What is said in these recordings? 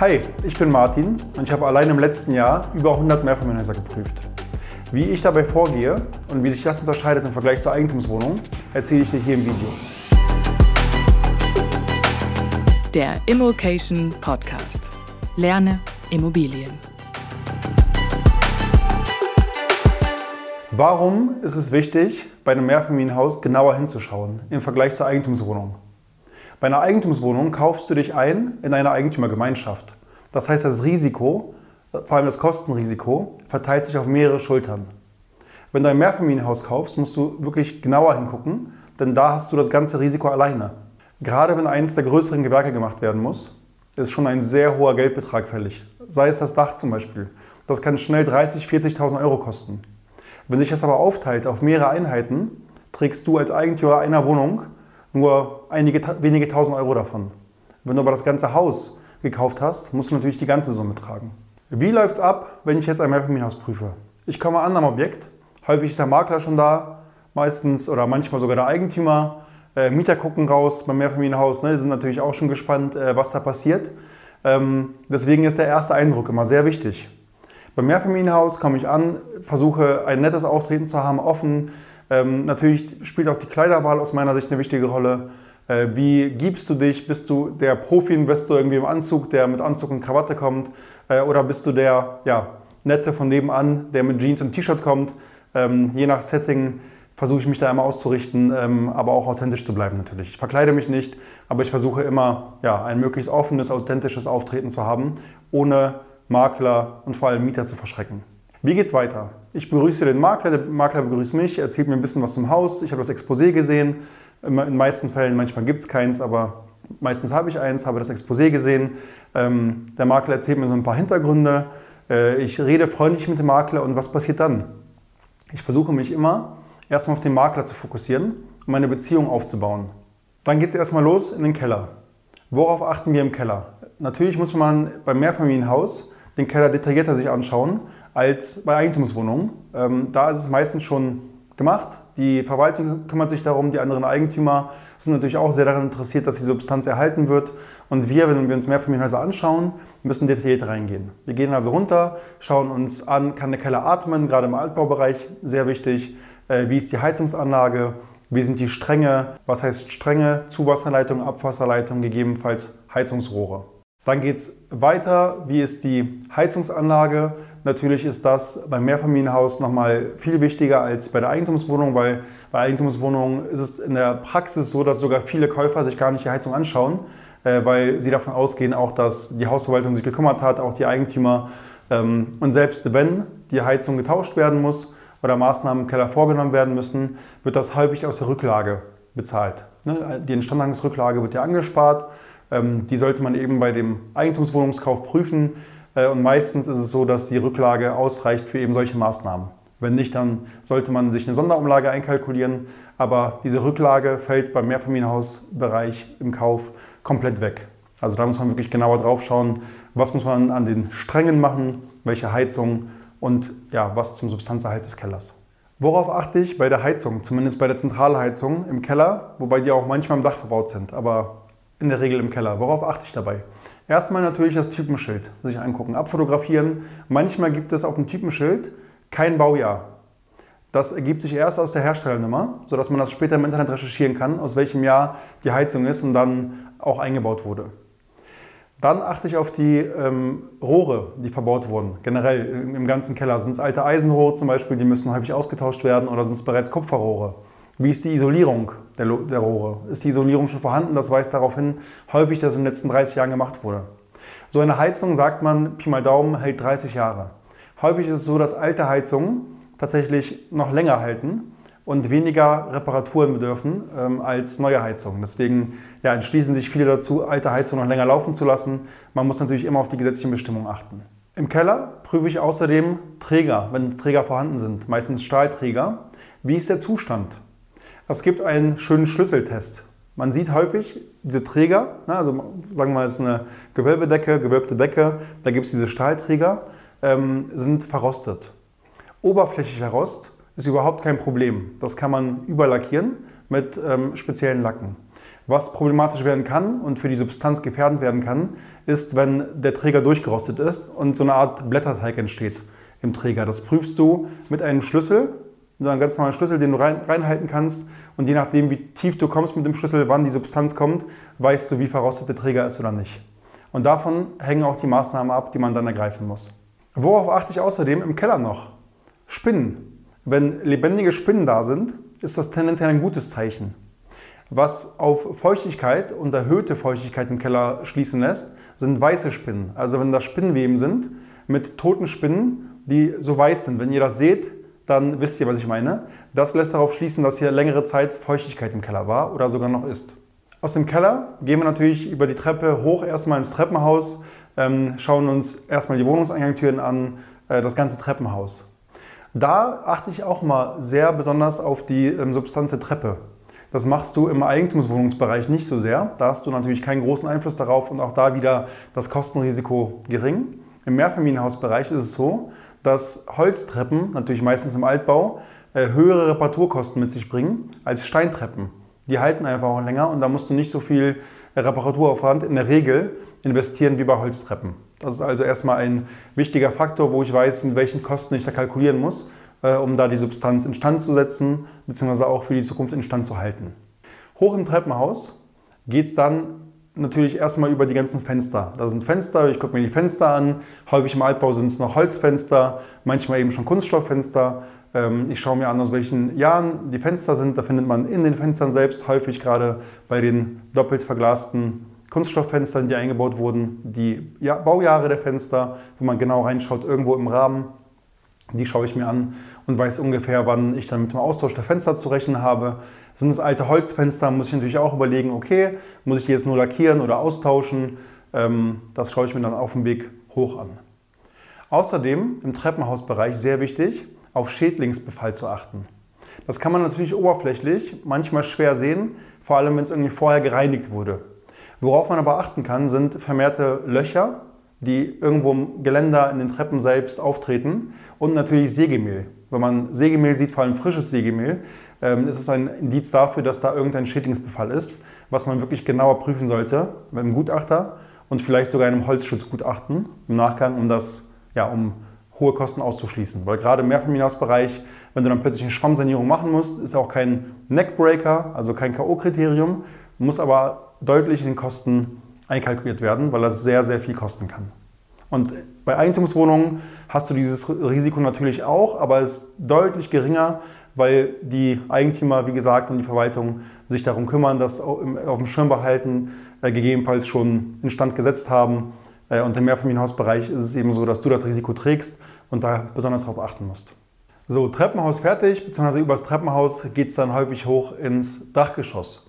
Hi, ich bin Martin und ich habe allein im letzten Jahr über 100 Mehrfamilienhäuser geprüft. Wie ich dabei vorgehe und wie sich das unterscheidet im Vergleich zur Eigentumswohnung, erzähle ich dir hier im Video. Der Immokation Podcast. Lerne Immobilien. Warum ist es wichtig, bei einem Mehrfamilienhaus genauer hinzuschauen im Vergleich zur Eigentumswohnung? Bei einer Eigentumswohnung kaufst du dich ein in eine Eigentümergemeinschaft. Das heißt, das Risiko, vor allem das Kostenrisiko, verteilt sich auf mehrere Schultern. Wenn du ein Mehrfamilienhaus kaufst, musst du wirklich genauer hingucken, denn da hast du das ganze Risiko alleine. Gerade wenn eines der größeren Gewerke gemacht werden muss, ist schon ein sehr hoher Geldbetrag fällig. Sei es das Dach zum Beispiel. Das kann schnell 30.000, 40.000 Euro kosten. Wenn sich das aber aufteilt auf mehrere Einheiten, trägst du als Eigentümer einer Wohnung nur einige wenige tausend Euro davon. Wenn du aber das ganze Haus gekauft hast, musst du natürlich die ganze Summe tragen. Wie läuft es ab, wenn ich jetzt ein Mehrfamilienhaus prüfe? Ich komme an am Objekt, häufig ist der Makler schon da, meistens oder manchmal sogar der Eigentümer. Äh, Mieter gucken raus beim Mehrfamilienhaus, ne, die sind natürlich auch schon gespannt, äh, was da passiert. Ähm, deswegen ist der erste Eindruck immer sehr wichtig. Beim Mehrfamilienhaus komme ich an, versuche ein nettes Auftreten zu haben, offen, ähm, natürlich spielt auch die Kleiderwahl aus meiner Sicht eine wichtige Rolle. Äh, wie gibst du dich? Bist du der Profi-Investor irgendwie im Anzug, der mit Anzug und Krawatte kommt? Äh, oder bist du der ja, Nette von nebenan, der mit Jeans und T-Shirt kommt? Ähm, je nach Setting versuche ich mich da immer auszurichten, ähm, aber auch authentisch zu bleiben natürlich. Ich verkleide mich nicht, aber ich versuche immer ja, ein möglichst offenes, authentisches Auftreten zu haben, ohne Makler und vor allem Mieter zu verschrecken. Wie geht's weiter? Ich begrüße den Makler, der Makler begrüßt mich, erzählt mir ein bisschen was zum Haus. Ich habe das Exposé gesehen. In den meisten Fällen, manchmal gibt es keins, aber meistens habe ich eins, habe das Exposé gesehen. Ähm, der Makler erzählt mir so ein paar Hintergründe. Äh, ich rede freundlich mit dem Makler und was passiert dann? Ich versuche mich immer erstmal auf den Makler zu fokussieren, um eine Beziehung aufzubauen. Dann geht es erstmal los in den Keller. Worauf achten wir im Keller? Natürlich muss man beim Mehrfamilienhaus den Keller detaillierter sich anschauen als bei Eigentumswohnungen. Ähm, da ist es meistens schon gemacht. Die Verwaltung kümmert sich darum, die anderen Eigentümer sind natürlich auch sehr daran interessiert, dass die Substanz erhalten wird. Und wir, wenn wir uns Mehrfamilienhäuser anschauen, müssen detailliert reingehen. Wir gehen also runter, schauen uns an, kann der Keller atmen, gerade im Altbaubereich sehr wichtig. Äh, wie ist die Heizungsanlage? Wie sind die Stränge? Was heißt Stränge? Zuwasserleitung, Abwasserleitung, gegebenenfalls Heizungsrohre. Dann geht es weiter. Wie ist die Heizungsanlage? Natürlich ist das beim Mehrfamilienhaus nochmal viel wichtiger als bei der Eigentumswohnung, weil bei Eigentumswohnungen ist es in der Praxis so, dass sogar viele Käufer sich gar nicht die Heizung anschauen, äh, weil sie davon ausgehen, auch dass die Hausverwaltung sich gekümmert hat, auch die Eigentümer. Ähm, und selbst wenn die Heizung getauscht werden muss oder Maßnahmen im Keller vorgenommen werden müssen, wird das häufig aus der Rücklage bezahlt. Ne, die Instandhaltungsrücklage wird ja angespart. Ähm, die sollte man eben bei dem Eigentumswohnungskauf prüfen. Äh, und meistens ist es so, dass die Rücklage ausreicht für eben solche Maßnahmen. Wenn nicht, dann sollte man sich eine Sonderumlage einkalkulieren. Aber diese Rücklage fällt beim Mehrfamilienhausbereich im Kauf komplett weg. Also da muss man wirklich genauer drauf schauen, was muss man an den Strängen machen, welche Heizung und ja, was zum Substanzerhalt des Kellers. Worauf achte ich bei der Heizung, zumindest bei der Zentralheizung im Keller, wobei die auch manchmal im Dach verbaut sind, aber in der Regel im Keller. Worauf achte ich dabei? Erstmal natürlich das Typenschild sich angucken, abfotografieren. Manchmal gibt es auf dem Typenschild kein Baujahr. Das ergibt sich erst aus der Herstellernummer, sodass man das später im Internet recherchieren kann, aus welchem Jahr die Heizung ist und dann auch eingebaut wurde. Dann achte ich auf die ähm, Rohre, die verbaut wurden. Generell im ganzen Keller. Sind es alte Eisenrohre zum Beispiel, die müssen häufig ausgetauscht werden oder sind es bereits Kupferrohre? Wie ist die Isolierung der, der Rohre? Ist die Isolierung schon vorhanden? Das weist darauf hin, häufig, dass in den letzten 30 Jahren gemacht wurde. So eine Heizung, sagt man, Pi mal Daumen, hält 30 Jahre. Häufig ist es so, dass alte Heizungen tatsächlich noch länger halten und weniger Reparaturen bedürfen ähm, als neue Heizungen. Deswegen ja, entschließen sich viele dazu, alte Heizungen noch länger laufen zu lassen. Man muss natürlich immer auf die gesetzlichen Bestimmungen achten. Im Keller prüfe ich außerdem Träger, wenn Träger vorhanden sind, meistens Stahlträger. Wie ist der Zustand? Es gibt einen schönen Schlüsseltest. Man sieht häufig diese Träger, also sagen wir mal, es ist eine Gewölbedecke, gewölbte Decke, da gibt es diese Stahlträger, ähm, sind verrostet. Oberflächlicher Rost ist überhaupt kein Problem. Das kann man überlackieren mit ähm, speziellen Lacken. Was problematisch werden kann und für die Substanz gefährdend werden kann, ist, wenn der Träger durchgerostet ist und so eine Art Blätterteig entsteht im Träger. Das prüfst du mit einem Schlüssel, mit einem ganz normalen Schlüssel, den du rein, reinhalten kannst. Und je nachdem, wie tief du kommst mit dem Schlüssel, wann die Substanz kommt, weißt du, wie verrostet der Träger ist oder nicht. Und davon hängen auch die Maßnahmen ab, die man dann ergreifen muss. Worauf achte ich außerdem im Keller noch? Spinnen. Wenn lebendige Spinnen da sind, ist das tendenziell ein gutes Zeichen. Was auf Feuchtigkeit und erhöhte Feuchtigkeit im Keller schließen lässt, sind weiße Spinnen. Also wenn da Spinnenweben sind mit toten Spinnen, die so weiß sind. Wenn ihr das seht, dann wisst ihr, was ich meine. Das lässt darauf schließen, dass hier längere Zeit Feuchtigkeit im Keller war oder sogar noch ist. Aus dem Keller gehen wir natürlich über die Treppe hoch erstmal ins Treppenhaus, ähm, schauen uns erstmal die Wohnungseingangstüren an, äh, das ganze Treppenhaus. Da achte ich auch mal sehr besonders auf die ähm, Substanz der Treppe. Das machst du im Eigentumswohnungsbereich nicht so sehr. Da hast du natürlich keinen großen Einfluss darauf und auch da wieder das Kostenrisiko gering. Im Mehrfamilienhausbereich ist es so, dass Holztreppen, natürlich meistens im Altbau, äh, höhere Reparaturkosten mit sich bringen als Steintreppen. Die halten einfach auch länger und da musst du nicht so viel Reparaturaufwand in der Regel investieren wie bei Holztreppen. Das ist also erstmal ein wichtiger Faktor, wo ich weiß, mit welchen Kosten ich da kalkulieren muss, äh, um da die Substanz instand zu setzen, beziehungsweise auch für die Zukunft instand zu halten. Hoch im Treppenhaus geht es dann natürlich erstmal über die ganzen Fenster. Da sind Fenster, ich gucke mir die Fenster an. Häufig im Altbau sind es noch Holzfenster, manchmal eben schon Kunststofffenster. Ähm, ich schaue mir an, aus welchen Jahren die Fenster sind. Da findet man in den Fenstern selbst häufig gerade bei den doppelt verglasten Kunststofffenstern, die eingebaut wurden, die Baujahre der Fenster, wo man genau reinschaut, irgendwo im Rahmen. Die schaue ich mir an und weiß ungefähr, wann ich dann mit dem Austausch der Fenster zu rechnen habe. Sind es alte Holzfenster, muss ich natürlich auch überlegen, okay, muss ich die jetzt nur lackieren oder austauschen? Ähm, das schaue ich mir dann auf dem Weg hoch an. Außerdem im Treppenhausbereich sehr wichtig, auf Schädlingsbefall zu achten. Das kann man natürlich oberflächlich manchmal schwer sehen, vor allem wenn es irgendwie vorher gereinigt wurde. Worauf man aber achten kann, sind vermehrte Löcher, die irgendwo im Geländer in den Treppen selbst auftreten und natürlich Sägemehl. Wenn man Sägemehl sieht, vor allem frisches Sägemehl, ähm, ist es ein Indiz dafür, dass da irgendein Schädlingsbefall ist, was man wirklich genauer prüfen sollte mit einem Gutachter und vielleicht sogar einem Holzschutzgutachten im Nachgang, um das, ja, um hohe Kosten auszuschließen. Weil gerade im Mehrfamilienhausbereich, wenn du dann plötzlich eine Schwammsanierung machen musst, ist auch kein Neckbreaker, also kein K.O.-Kriterium, muss aber deutlich in den Kosten einkalkuliert werden, weil das sehr, sehr viel kosten kann. Und bei Eigentumswohnungen hast du dieses Risiko natürlich auch, aber es ist deutlich geringer, weil die Eigentümer, wie gesagt, und die Verwaltung sich darum kümmern, das auf dem Schirm behalten, äh, gegebenenfalls schon instand gesetzt haben. Äh, und im Mehrfamilienhausbereich ist es eben so, dass du das Risiko trägst und da besonders darauf achten musst. So, Treppenhaus fertig, beziehungsweise übers Treppenhaus geht es dann häufig hoch ins Dachgeschoss.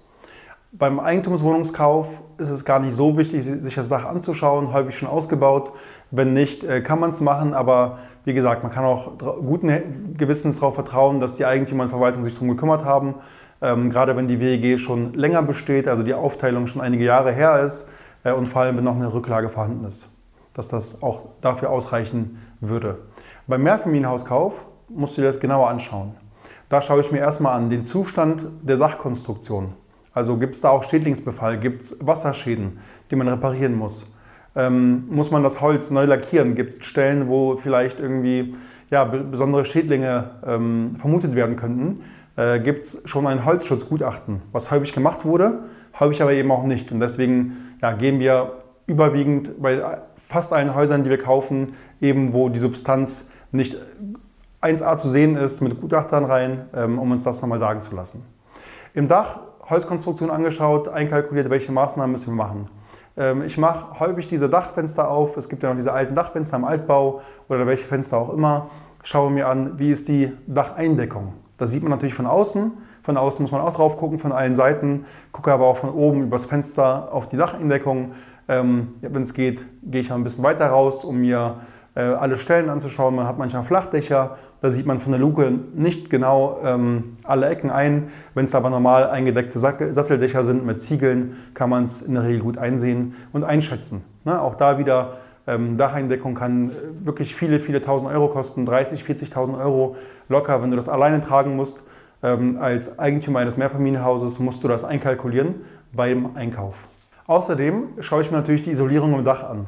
Beim Eigentumswohnungskauf ist es gar nicht so wichtig, sich das Dach anzuschauen, häufig schon ausgebaut. Wenn nicht, äh, kann man es machen, aber wie gesagt, man kann auch guten Gewissens darauf vertrauen, dass die Eigentümer und Verwaltung sich darum gekümmert haben. Ähm, gerade wenn die WEG schon länger besteht, also die Aufteilung schon einige Jahre her ist äh, und vor allem, wenn noch eine Rücklage vorhanden ist, dass das auch dafür ausreichen würde. Beim Mehrfamilienhauskauf musst du dir das genauer anschauen. Da schaue ich mir erstmal an den Zustand der Dachkonstruktion. Also gibt es da auch Schädlingsbefall, gibt es Wasserschäden, die man reparieren muss? Ähm, muss man das Holz neu lackieren? Gibt es Stellen, wo vielleicht irgendwie ja, besondere Schädlinge ähm, vermutet werden könnten? Äh, gibt es schon ein Holzschutzgutachten, was häufig gemacht wurde, häufig aber eben auch nicht. Und deswegen ja, gehen wir überwiegend bei fast allen Häusern, die wir kaufen, eben wo die Substanz nicht 1a zu sehen ist, mit Gutachtern rein, ähm, um uns das nochmal sagen zu lassen. Im Dach Holzkonstruktion angeschaut, einkalkuliert, welche Maßnahmen müssen wir machen. Ähm, ich mache häufig diese Dachfenster auf. Es gibt ja noch diese alten Dachfenster im Altbau oder welche Fenster auch immer. Schaue mir an, wie ist die Dacheindeckung. Das sieht man natürlich von außen. Von außen muss man auch drauf gucken, von allen Seiten. Gucke aber auch von oben übers Fenster auf die Dacheindeckung. Ähm, Wenn es geht, gehe ich mal ein bisschen weiter raus, um mir alle Stellen anzuschauen. Man hat manchmal Flachdächer, da sieht man von der Luke nicht genau ähm, alle Ecken ein. Wenn es aber normal eingedeckte Satteldächer sind mit Ziegeln, kann man es in der Regel gut einsehen und einschätzen. Ne? Auch da wieder ähm, Dacheindeckung kann äh, wirklich viele, viele tausend Euro kosten, 30, 40.000 Euro locker, wenn du das alleine tragen musst. Ähm, als Eigentümer eines Mehrfamilienhauses musst du das einkalkulieren beim Einkauf. Außerdem schaue ich mir natürlich die Isolierung im Dach an.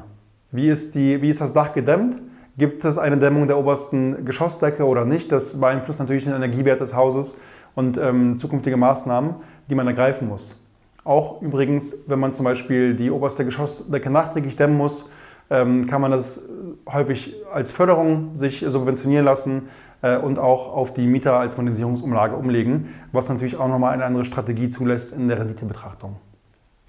Wie ist, die, wie ist das Dach gedämmt? Gibt es eine Dämmung der obersten Geschossdecke oder nicht? Das beeinflusst natürlich den Energiewert des Hauses und ähm, zukünftige Maßnahmen, die man ergreifen muss. Auch übrigens, wenn man zum Beispiel die oberste Geschossdecke nachträglich dämmen muss, ähm, kann man das häufig als Förderung sich subventionieren lassen äh, und auch auf die Mieter als Modernisierungsumlage umlegen, was natürlich auch nochmal eine andere Strategie zulässt in der Renditebetrachtung.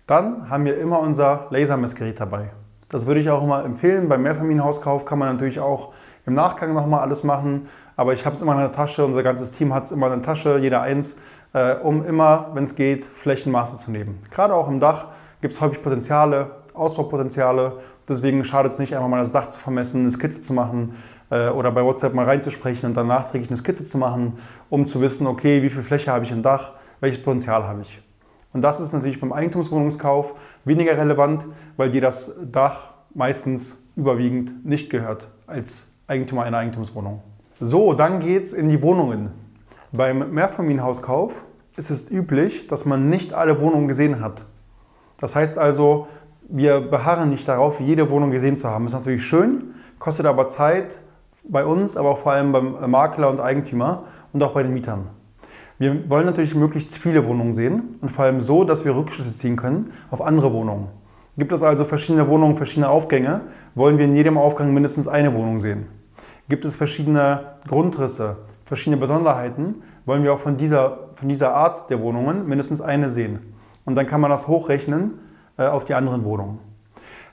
Dann haben wir immer unser Lasermessgerät dabei. Das würde ich auch immer empfehlen. Beim Mehrfamilienhauskauf kann man natürlich auch im Nachgang nochmal alles machen. Aber ich habe es immer in der Tasche, unser ganzes Team hat es immer in der Tasche, jeder eins, äh, um immer, wenn es geht, Flächenmaße zu nehmen. Gerade auch im Dach gibt es häufig Potenziale, Ausbaupotenziale. Deswegen schadet es nicht, einmal mal das Dach zu vermessen, eine Skizze zu machen äh, oder bei WhatsApp mal reinzusprechen und dann nachträglich eine Skizze zu machen, um zu wissen, okay, wie viel Fläche habe ich im Dach, welches Potenzial habe ich. Und das ist natürlich beim Eigentumswohnungskauf weniger relevant, weil dir das Dach meistens überwiegend nicht gehört als Eigentümer einer Eigentumswohnung. So, dann geht es in die Wohnungen. Beim Mehrfamilienhauskauf ist es üblich, dass man nicht alle Wohnungen gesehen hat. Das heißt also, wir beharren nicht darauf, jede Wohnung gesehen zu haben. Ist natürlich schön, kostet aber Zeit bei uns, aber auch vor allem beim Makler und Eigentümer und auch bei den Mietern. Wir wollen natürlich möglichst viele Wohnungen sehen und vor allem so, dass wir Rückschlüsse ziehen können auf andere Wohnungen. Gibt es also verschiedene Wohnungen, verschiedene Aufgänge, wollen wir in jedem Aufgang mindestens eine Wohnung sehen. Gibt es verschiedene Grundrisse, verschiedene Besonderheiten, wollen wir auch von dieser, von dieser Art der Wohnungen mindestens eine sehen. Und dann kann man das hochrechnen äh, auf die anderen Wohnungen.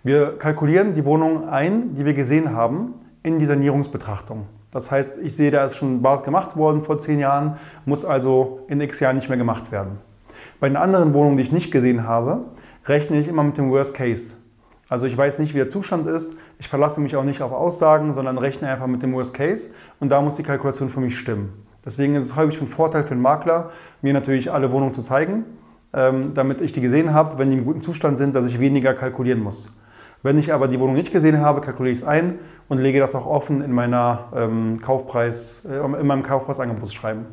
Wir kalkulieren die Wohnungen ein, die wir gesehen haben, in die Sanierungsbetrachtung. Das heißt, ich sehe, da ist schon bald gemacht worden vor zehn Jahren, muss also in x Jahren nicht mehr gemacht werden. Bei den anderen Wohnungen, die ich nicht gesehen habe, rechne ich immer mit dem Worst Case. Also ich weiß nicht, wie der Zustand ist. Ich verlasse mich auch nicht auf Aussagen, sondern rechne einfach mit dem Worst Case und da muss die Kalkulation für mich stimmen. Deswegen ist es häufig von Vorteil für den Makler, mir natürlich alle Wohnungen zu zeigen, ähm, damit ich die gesehen habe, wenn die im guten Zustand sind, dass ich weniger kalkulieren muss. Wenn ich aber die Wohnung nicht gesehen habe, kalkuliere ich es ein und lege das auch offen in, meiner, ähm, Kaufpreis, äh, in meinem Kaufpreisangebotsschreiben.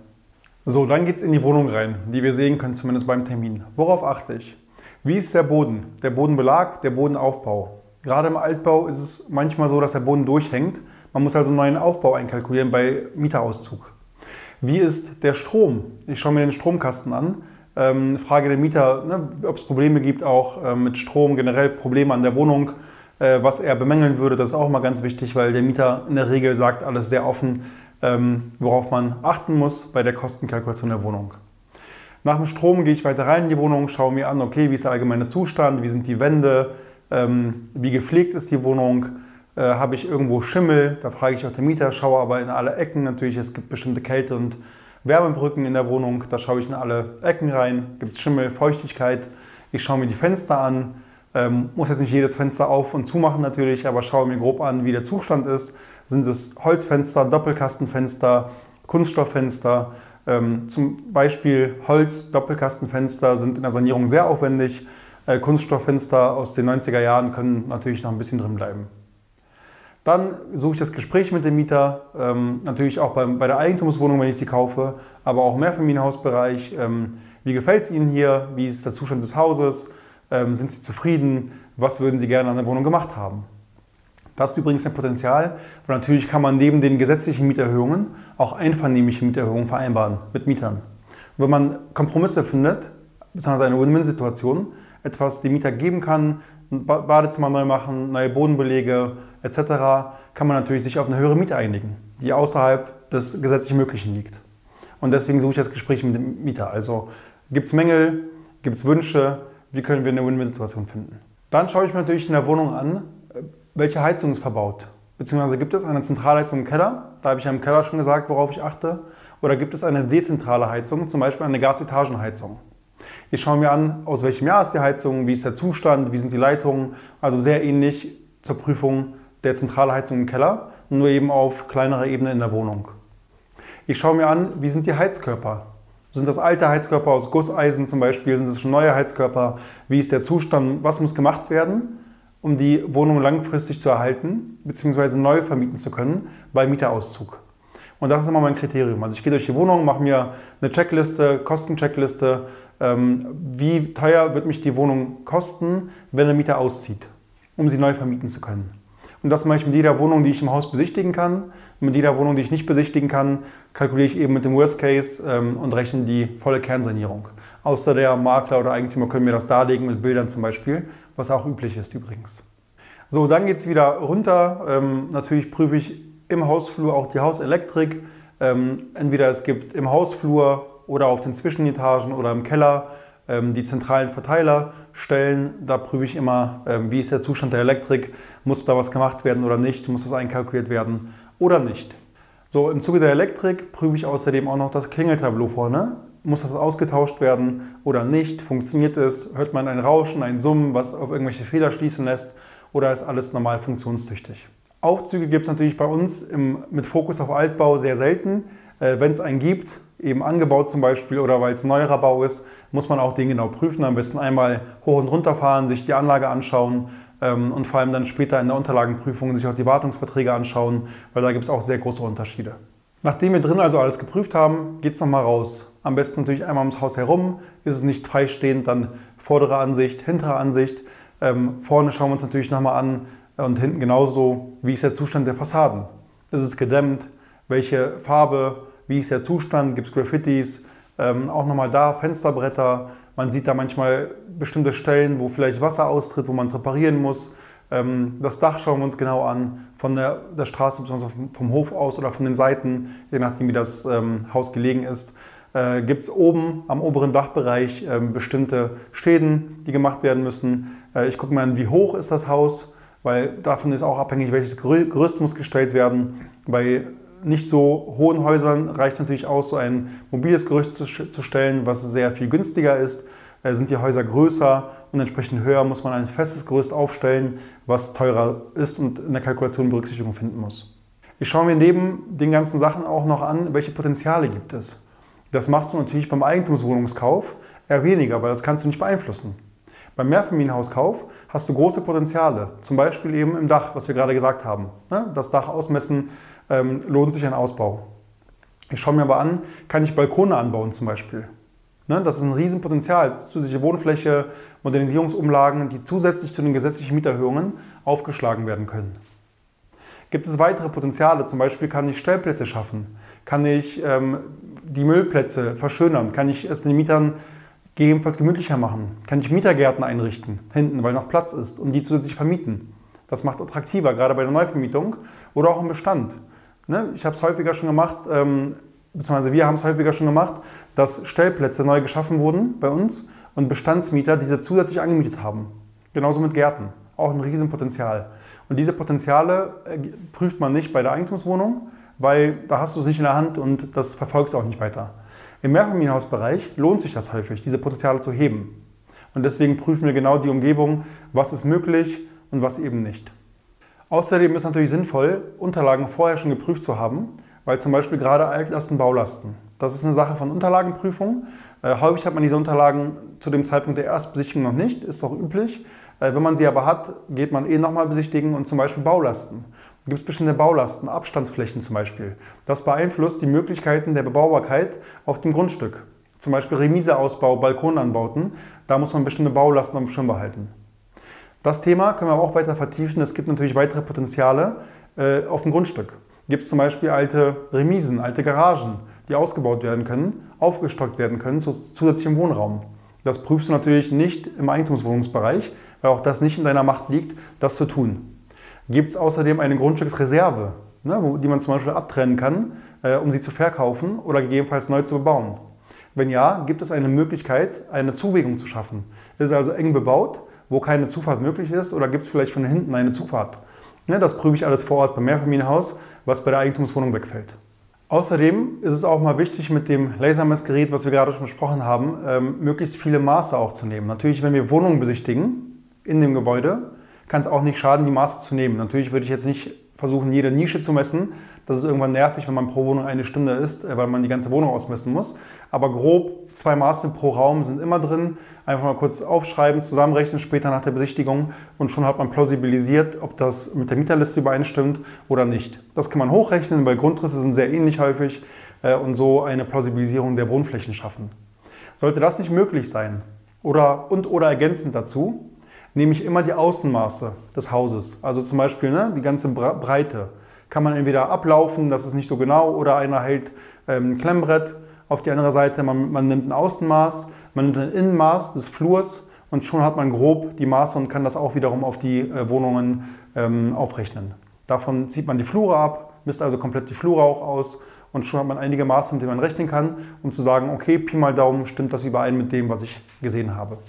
So, dann geht es in die Wohnung rein, die wir sehen können, zumindest beim Termin. Worauf achte ich? Wie ist der Boden? Der Bodenbelag, der Bodenaufbau. Gerade im Altbau ist es manchmal so, dass der Boden durchhängt. Man muss also einen neuen Aufbau einkalkulieren bei Mieterauszug. Wie ist der Strom? Ich schaue mir den Stromkasten an, ähm, frage den Mieter, ne, ob es Probleme gibt, auch äh, mit Strom, generell Probleme an der Wohnung, äh, was er bemängeln würde. Das ist auch mal ganz wichtig, weil der Mieter in der Regel sagt alles sehr offen, ähm, worauf man achten muss bei der Kostenkalkulation der Wohnung. Nach dem Strom gehe ich weiter rein in die Wohnung, schaue mir an, okay, wie ist der allgemeine Zustand, wie sind die Wände, ähm, wie gepflegt ist die Wohnung, äh, habe ich irgendwo Schimmel, da frage ich auch den Mieter, schaue aber in alle Ecken natürlich, es gibt bestimmte Kälte- und Wärmebrücken in der Wohnung, da schaue ich in alle Ecken rein, gibt es Schimmel, Feuchtigkeit, ich schaue mir die Fenster an, ähm, muss jetzt nicht jedes Fenster auf und zumachen natürlich, aber schaue mir grob an, wie der Zustand ist. Sind es Holzfenster, Doppelkastenfenster, Kunststofffenster, ähm, zum Beispiel Holz-Doppelkastenfenster sind in der Sanierung sehr aufwendig. Äh, Kunststofffenster aus den 90er Jahren können natürlich noch ein bisschen drin bleiben. Dann suche ich das Gespräch mit dem Mieter, ähm, natürlich auch beim, bei der Eigentumswohnung, wenn ich sie kaufe, aber auch im Mehrfamilienhausbereich. Ähm, wie gefällt es Ihnen hier? Wie ist der Zustand des Hauses? Ähm, sind Sie zufrieden? Was würden Sie gerne an der Wohnung gemacht haben? Das ist übrigens ein Potenzial, weil natürlich kann man neben den gesetzlichen Mieterhöhungen auch einvernehmliche Mieterhöhungen vereinbaren mit Mietern. wenn man Kompromisse findet, beziehungsweise eine Win-Win-Situation, etwas dem Mieter geben kann, Badezimmer neu machen, neue Bodenbelege etc., kann man natürlich sich auf eine höhere Miete einigen, die außerhalb des gesetzlich Möglichen liegt. Und deswegen suche ich das Gespräch mit dem Mieter. Also gibt es Mängel, gibt es Wünsche, wie können wir eine Win-Win-Situation finden. Dann schaue ich mir natürlich in der Wohnung an, welche Heizung ist verbaut? Beziehungsweise gibt es eine Zentralheizung im Keller? Da habe ich ja im Keller schon gesagt, worauf ich achte. Oder gibt es eine dezentrale Heizung, zum Beispiel eine Gasetagenheizung? Ich schaue mir an, aus welchem Jahr ist die Heizung, wie ist der Zustand, wie sind die Leitungen. Also sehr ähnlich zur Prüfung der Zentralheizung im Keller, nur eben auf kleinerer Ebene in der Wohnung. Ich schaue mir an, wie sind die Heizkörper? Sind das alte Heizkörper aus Gusseisen zum Beispiel? Sind das schon neue Heizkörper? Wie ist der Zustand? Was muss gemacht werden? um die Wohnung langfristig zu erhalten bzw. neu vermieten zu können bei Mieterauszug. Und das ist immer mein Kriterium. Also ich gehe durch die Wohnung, mache mir eine Checkliste, Kostencheckliste, wie teuer wird mich die Wohnung kosten, wenn der Mieter auszieht, um sie neu vermieten zu können. Und das mache ich mit jeder Wohnung, die ich im Haus besichtigen kann. Mit jeder Wohnung, die ich nicht besichtigen kann, kalkuliere ich eben mit dem Worst Case ähm, und rechne die volle Kernsanierung. Außer der Makler oder Eigentümer können mir das darlegen mit Bildern zum Beispiel was auch üblich ist übrigens. So, dann geht es wieder runter. Ähm, natürlich prüfe ich im Hausflur auch die Hauselektrik. Ähm, entweder es gibt im Hausflur oder auf den Zwischenetagen oder im Keller ähm, die zentralen Verteilerstellen. Da prüfe ich immer, ähm, wie ist der Zustand der Elektrik, muss da was gemacht werden oder nicht, muss das einkalkuliert werden oder nicht. So, im Zuge der Elektrik prüfe ich außerdem auch noch das Klingeltableau vorne muss das ausgetauscht werden oder nicht? Funktioniert es? Hört man ein Rauschen, ein Summen, was auf irgendwelche Fehler schließen lässt? Oder ist alles normal funktionstüchtig? Aufzüge gibt es natürlich bei uns im, mit Fokus auf Altbau sehr selten. Äh, Wenn es einen gibt, eben angebaut zum Beispiel oder weil es neuerer Bau ist, muss man auch den genau prüfen. Am besten einmal hoch und runter fahren, sich die Anlage anschauen ähm, und vor allem dann später in der Unterlagenprüfung sich auch die Wartungsverträge anschauen, weil da gibt es auch sehr große Unterschiede. Nachdem wir drin also alles geprüft haben, geht es nochmal raus. Am besten natürlich einmal ums Haus herum. Ist es nicht freistehend, dann vordere Ansicht, hintere Ansicht. Ähm, vorne schauen wir uns natürlich nochmal an und hinten genauso, wie ist der Zustand der Fassaden. Ist es gedämmt? Welche Farbe? Wie ist der Zustand? Gibt es Graffitis? Ähm, auch nochmal da Fensterbretter. Man sieht da manchmal bestimmte Stellen, wo vielleicht Wasser austritt, wo man es reparieren muss. Ähm, das Dach schauen wir uns genau an, von der, der Straße, besonders vom Hof aus oder von den Seiten, je nachdem wie das ähm, Haus gelegen ist. Äh, Gibt es oben am oberen Dachbereich äh, bestimmte Schäden, die gemacht werden müssen. Äh, ich gucke mir an, wie hoch ist das Haus, weil davon ist auch abhängig, welches Gerüst muss gestellt werden. Bei nicht so hohen Häusern reicht natürlich aus, so ein mobiles Gerüst zu, zu stellen, was sehr viel günstiger ist. Äh, sind die Häuser größer und entsprechend höher muss man ein festes Gerüst aufstellen, was teurer ist und in der Kalkulation Berücksichtigung finden muss. Ich schaue mir neben den ganzen Sachen auch noch an, welche Potenziale gibt es. Das machst du natürlich beim Eigentumswohnungskauf eher weniger, weil das kannst du nicht beeinflussen. Beim Mehrfamilienhauskauf hast du große Potenziale, zum Beispiel eben im Dach, was wir gerade gesagt haben. Ne? Das Dach ausmessen ähm, lohnt sich ein Ausbau. Ich schaue mir aber an, kann ich Balkone anbauen zum Beispiel? Ne, das ist ein Riesenpotenzial, zusätzliche Wohnfläche, Modernisierungsumlagen, die zusätzlich zu den gesetzlichen Mieterhöhungen aufgeschlagen werden können. Gibt es weitere Potenziale? Zum Beispiel kann ich Stellplätze schaffen, kann ich ähm, die Müllplätze verschönern, kann ich es den Mietern gegebenenfalls gemütlicher machen, kann ich Mietergärten einrichten, hinten, weil noch Platz ist und die zusätzlich vermieten. Das macht es attraktiver, gerade bei der Neuvermietung oder auch im Bestand. Ne? Ich habe es häufiger schon gemacht, ähm, beziehungsweise wir haben es häufiger schon gemacht, dass Stellplätze neu geschaffen wurden bei uns und Bestandsmieter diese zusätzlich angemietet haben. Genauso mit Gärten. Auch ein Riesenpotenzial. Und diese Potenziale äh, prüft man nicht bei der Eigentumswohnung, weil da hast du es nicht in der Hand und das verfolgst auch nicht weiter. Im Mehrfamilienhausbereich lohnt sich das häufig, diese Potenziale zu heben. Und deswegen prüfen wir genau die Umgebung, was ist möglich und was eben nicht. Außerdem ist es natürlich sinnvoll, Unterlagen vorher schon geprüft zu haben, weil zum Beispiel gerade Altlasten, Baulasten. Das ist eine Sache von Unterlagenprüfung. Äh, häufig hat man diese Unterlagen zu dem Zeitpunkt der Erstbesichtigung noch nicht, ist doch üblich. Äh, wenn man sie aber hat, geht man eh nochmal besichtigen und zum Beispiel Baulasten. Gibt es bestimmte Baulasten, Abstandsflächen zum Beispiel. Das beeinflusst die Möglichkeiten der Bebaubarkeit auf dem Grundstück. Zum Beispiel Remiseausbau, Balkonanbauten, da muss man bestimmte Baulasten auf dem Schirm behalten. Das Thema können wir auch weiter vertiefen. Es gibt natürlich weitere Potenziale äh, auf dem Grundstück. Gibt es zum Beispiel alte Remisen, alte Garagen, die ausgebaut werden können, aufgestockt werden können zu zusätzlichem Wohnraum. Das prüfst du natürlich nicht im Eigentumswohnungsbereich, weil auch das nicht in deiner Macht liegt, das zu tun. Gibt es außerdem eine Grundstücksreserve, ne, wo, die man zum Beispiel abtrennen kann, äh, um sie zu verkaufen oder gegebenenfalls neu zu bebauen? Wenn ja, gibt es eine Möglichkeit, eine Zuwegung zu schaffen. Ist also eng bebaut, wo keine Zufahrt möglich ist oder gibt es vielleicht von hinten eine Zufahrt? Ne, das prüfe ich alles vor Ort beim Mehrfamilienhaus, was bei der Eigentumswohnung wegfällt. Außerdem ist es auch mal wichtig, mit dem Lasermessgerät, was wir gerade schon besprochen haben, ähm, möglichst viele Maße auch zu nehmen. Natürlich, wenn wir Wohnungen besichtigen in dem Gebäude, kann es auch nicht schaden, die Maße zu nehmen. Natürlich würde ich jetzt nicht versuchen, jede Nische zu messen. Das ist irgendwann nervig, wenn man pro Wohnung eine Stunde ist, äh, weil man die ganze Wohnung ausmessen muss. Aber grob zwei Maße pro Raum sind immer drin. Einfach mal kurz aufschreiben, zusammenrechnen später nach der Besichtigung und schon hat man plausibilisiert, ob das mit der Mieterliste übereinstimmt oder nicht. Das kann man hochrechnen, weil Grundrisse sind sehr ähnlich häufig äh, und so eine Plausibilisierung der Wohnflächen schaffen. Sollte das nicht möglich sein oder und oder ergänzend dazu, nehme ich immer die Außenmaße des Hauses. Also zum Beispiel ne, die ganze Breite. Kann man entweder ablaufen, das ist nicht so genau, oder einer hält ähm, ein Klemmbrett auf die andere Seite. Man, man nimmt ein Außenmaß, man nimmt ein Innenmaß des Flurs und schon hat man grob die Maße und kann das auch wiederum auf die äh, Wohnungen ähm, aufrechnen. Davon zieht man die Flure ab, misst also komplett die Flure auch aus und schon hat man einige Maße, mit denen man rechnen kann, um zu sagen, okay, Pi mal Daumen, stimmt das überein mit dem, was ich gesehen habe.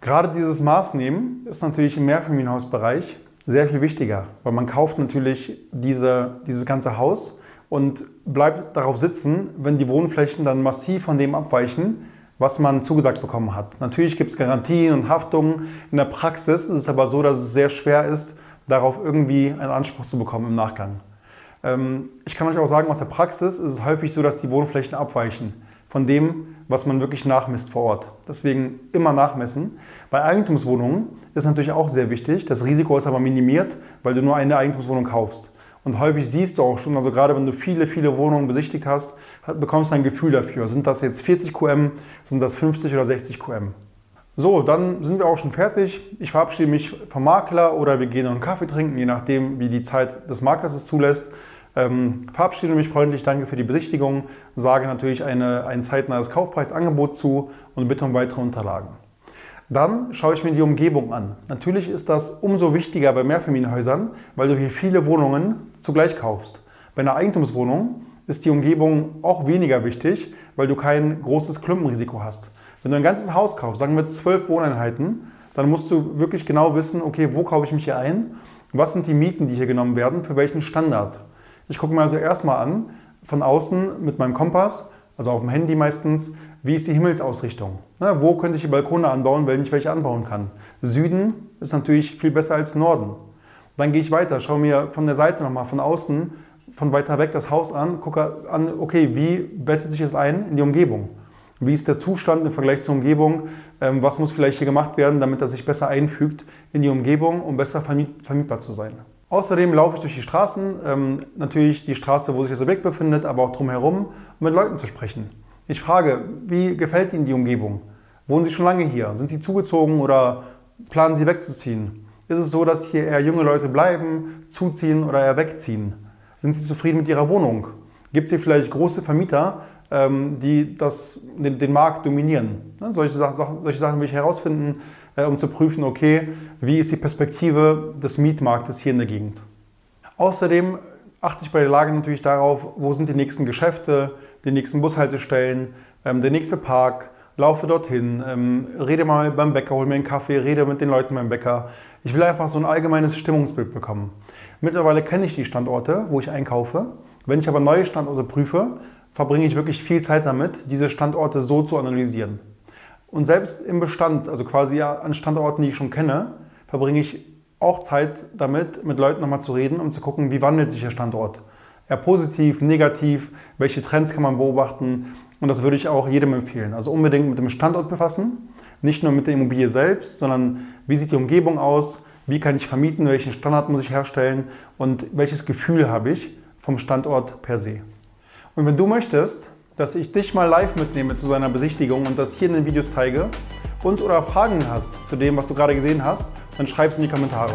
Gerade dieses Maßnehmen ist natürlich im Mehrfamilienhausbereich sehr viel wichtiger, weil man kauft natürlich diese, dieses ganze Haus und bleibt darauf sitzen, wenn die Wohnflächen dann massiv von dem abweichen, was man zugesagt bekommen hat. Natürlich gibt es Garantien und Haftungen. In der Praxis ist es aber so, dass es sehr schwer ist, darauf irgendwie einen Anspruch zu bekommen im Nachgang. Ähm, ich kann euch auch sagen, aus der Praxis ist es häufig so, dass die Wohnflächen abweichen von dem, was man wirklich nachmisst vor Ort. Deswegen immer nachmessen. Bei Eigentumswohnungen ist natürlich auch sehr wichtig. Das Risiko ist aber minimiert, weil du nur eine Eigentumswohnung kaufst. Und häufig siehst du auch schon, also gerade wenn du viele, viele Wohnungen besichtigt hast, bekommst du ein Gefühl dafür. Sind das jetzt 40 QM, sind das 50 oder 60 QM? So, dann sind wir auch schon fertig. Ich verabschiede mich vom Makler oder wir gehen noch einen Kaffee trinken, je nachdem, wie die Zeit des Maklers es zulässt. Ähm, verabschiede mich freundlich, danke für die Besichtigung, sage natürlich eine, ein zeitnahes Kaufpreisangebot zu und bitte um weitere Unterlagen. Dann schaue ich mir die Umgebung an. Natürlich ist das umso wichtiger bei Mehrfamilienhäusern, weil du hier viele Wohnungen zugleich kaufst. Bei einer Eigentumswohnung ist die Umgebung auch weniger wichtig, weil du kein großes Klumpenrisiko hast. Wenn du ein ganzes Haus kaufst, sagen wir zwölf Wohneinheiten, dann musst du wirklich genau wissen, okay, wo kaufe ich mich hier ein? Was sind die Mieten, die hier genommen werden? Für welchen Standard? Ich gucke mir also erstmal an, von außen mit meinem Kompass, also auf dem Handy meistens, wie ist die Himmelsausrichtung? Na, wo könnte ich die Balkone anbauen, wenn ich welche anbauen kann? Süden ist natürlich viel besser als Norden. Dann gehe ich weiter, schaue mir von der Seite nochmal, von außen, von weiter weg das Haus an, gucke an, okay, wie bettet sich es ein in die Umgebung? Wie ist der Zustand im Vergleich zur Umgebung? Ähm, was muss vielleicht hier gemacht werden, damit er sich besser einfügt in die Umgebung, um besser vermietbar zu sein? Außerdem laufe ich durch die Straßen, ähm, natürlich die Straße, wo sich das Objekt befindet, aber auch drumherum, um mit Leuten zu sprechen. Ich frage, wie gefällt Ihnen die Umgebung? Wohnen Sie schon lange hier? Sind Sie zugezogen oder planen Sie wegzuziehen? Ist es so, dass hier eher junge Leute bleiben, zuziehen oder eher wegziehen? Sind Sie zufrieden mit Ihrer Wohnung? Gibt es hier vielleicht große Vermieter, ähm, die das, den, den Markt dominieren? Ne, solche, solche Sachen will ich herausfinden, äh, um zu prüfen, okay, wie ist die Perspektive des Mietmarktes hier in der Gegend? Außerdem achte ich bei der Lage natürlich darauf, wo sind die nächsten Geschäfte, die nächsten Bushaltestellen, ähm, der nächste Park, laufe dorthin, ähm, rede mal beim Bäcker, hol mir einen Kaffee, rede mit den Leuten beim Bäcker. Ich will einfach so ein allgemeines Stimmungsbild bekommen. Mittlerweile kenne ich die Standorte, wo ich einkaufe. Wenn ich aber neue Standorte prüfe, verbringe ich wirklich viel Zeit damit, diese Standorte so zu analysieren. Und selbst im Bestand, also quasi an Standorten, die ich schon kenne, verbringe ich auch Zeit damit, mit Leuten nochmal zu reden, um zu gucken, wie wandelt sich der Standort. Eher positiv, negativ, welche Trends kann man beobachten. Und das würde ich auch jedem empfehlen. Also unbedingt mit dem Standort befassen, nicht nur mit der Immobilie selbst, sondern wie sieht die Umgebung aus, wie kann ich vermieten, welchen Standard muss ich herstellen und welches Gefühl habe ich vom Standort per se. Und wenn du möchtest, dass ich dich mal live mitnehme zu seiner Besichtigung und das hier in den Videos zeige und oder Fragen hast zu dem, was du gerade gesehen hast, dann schreib es in die Kommentare.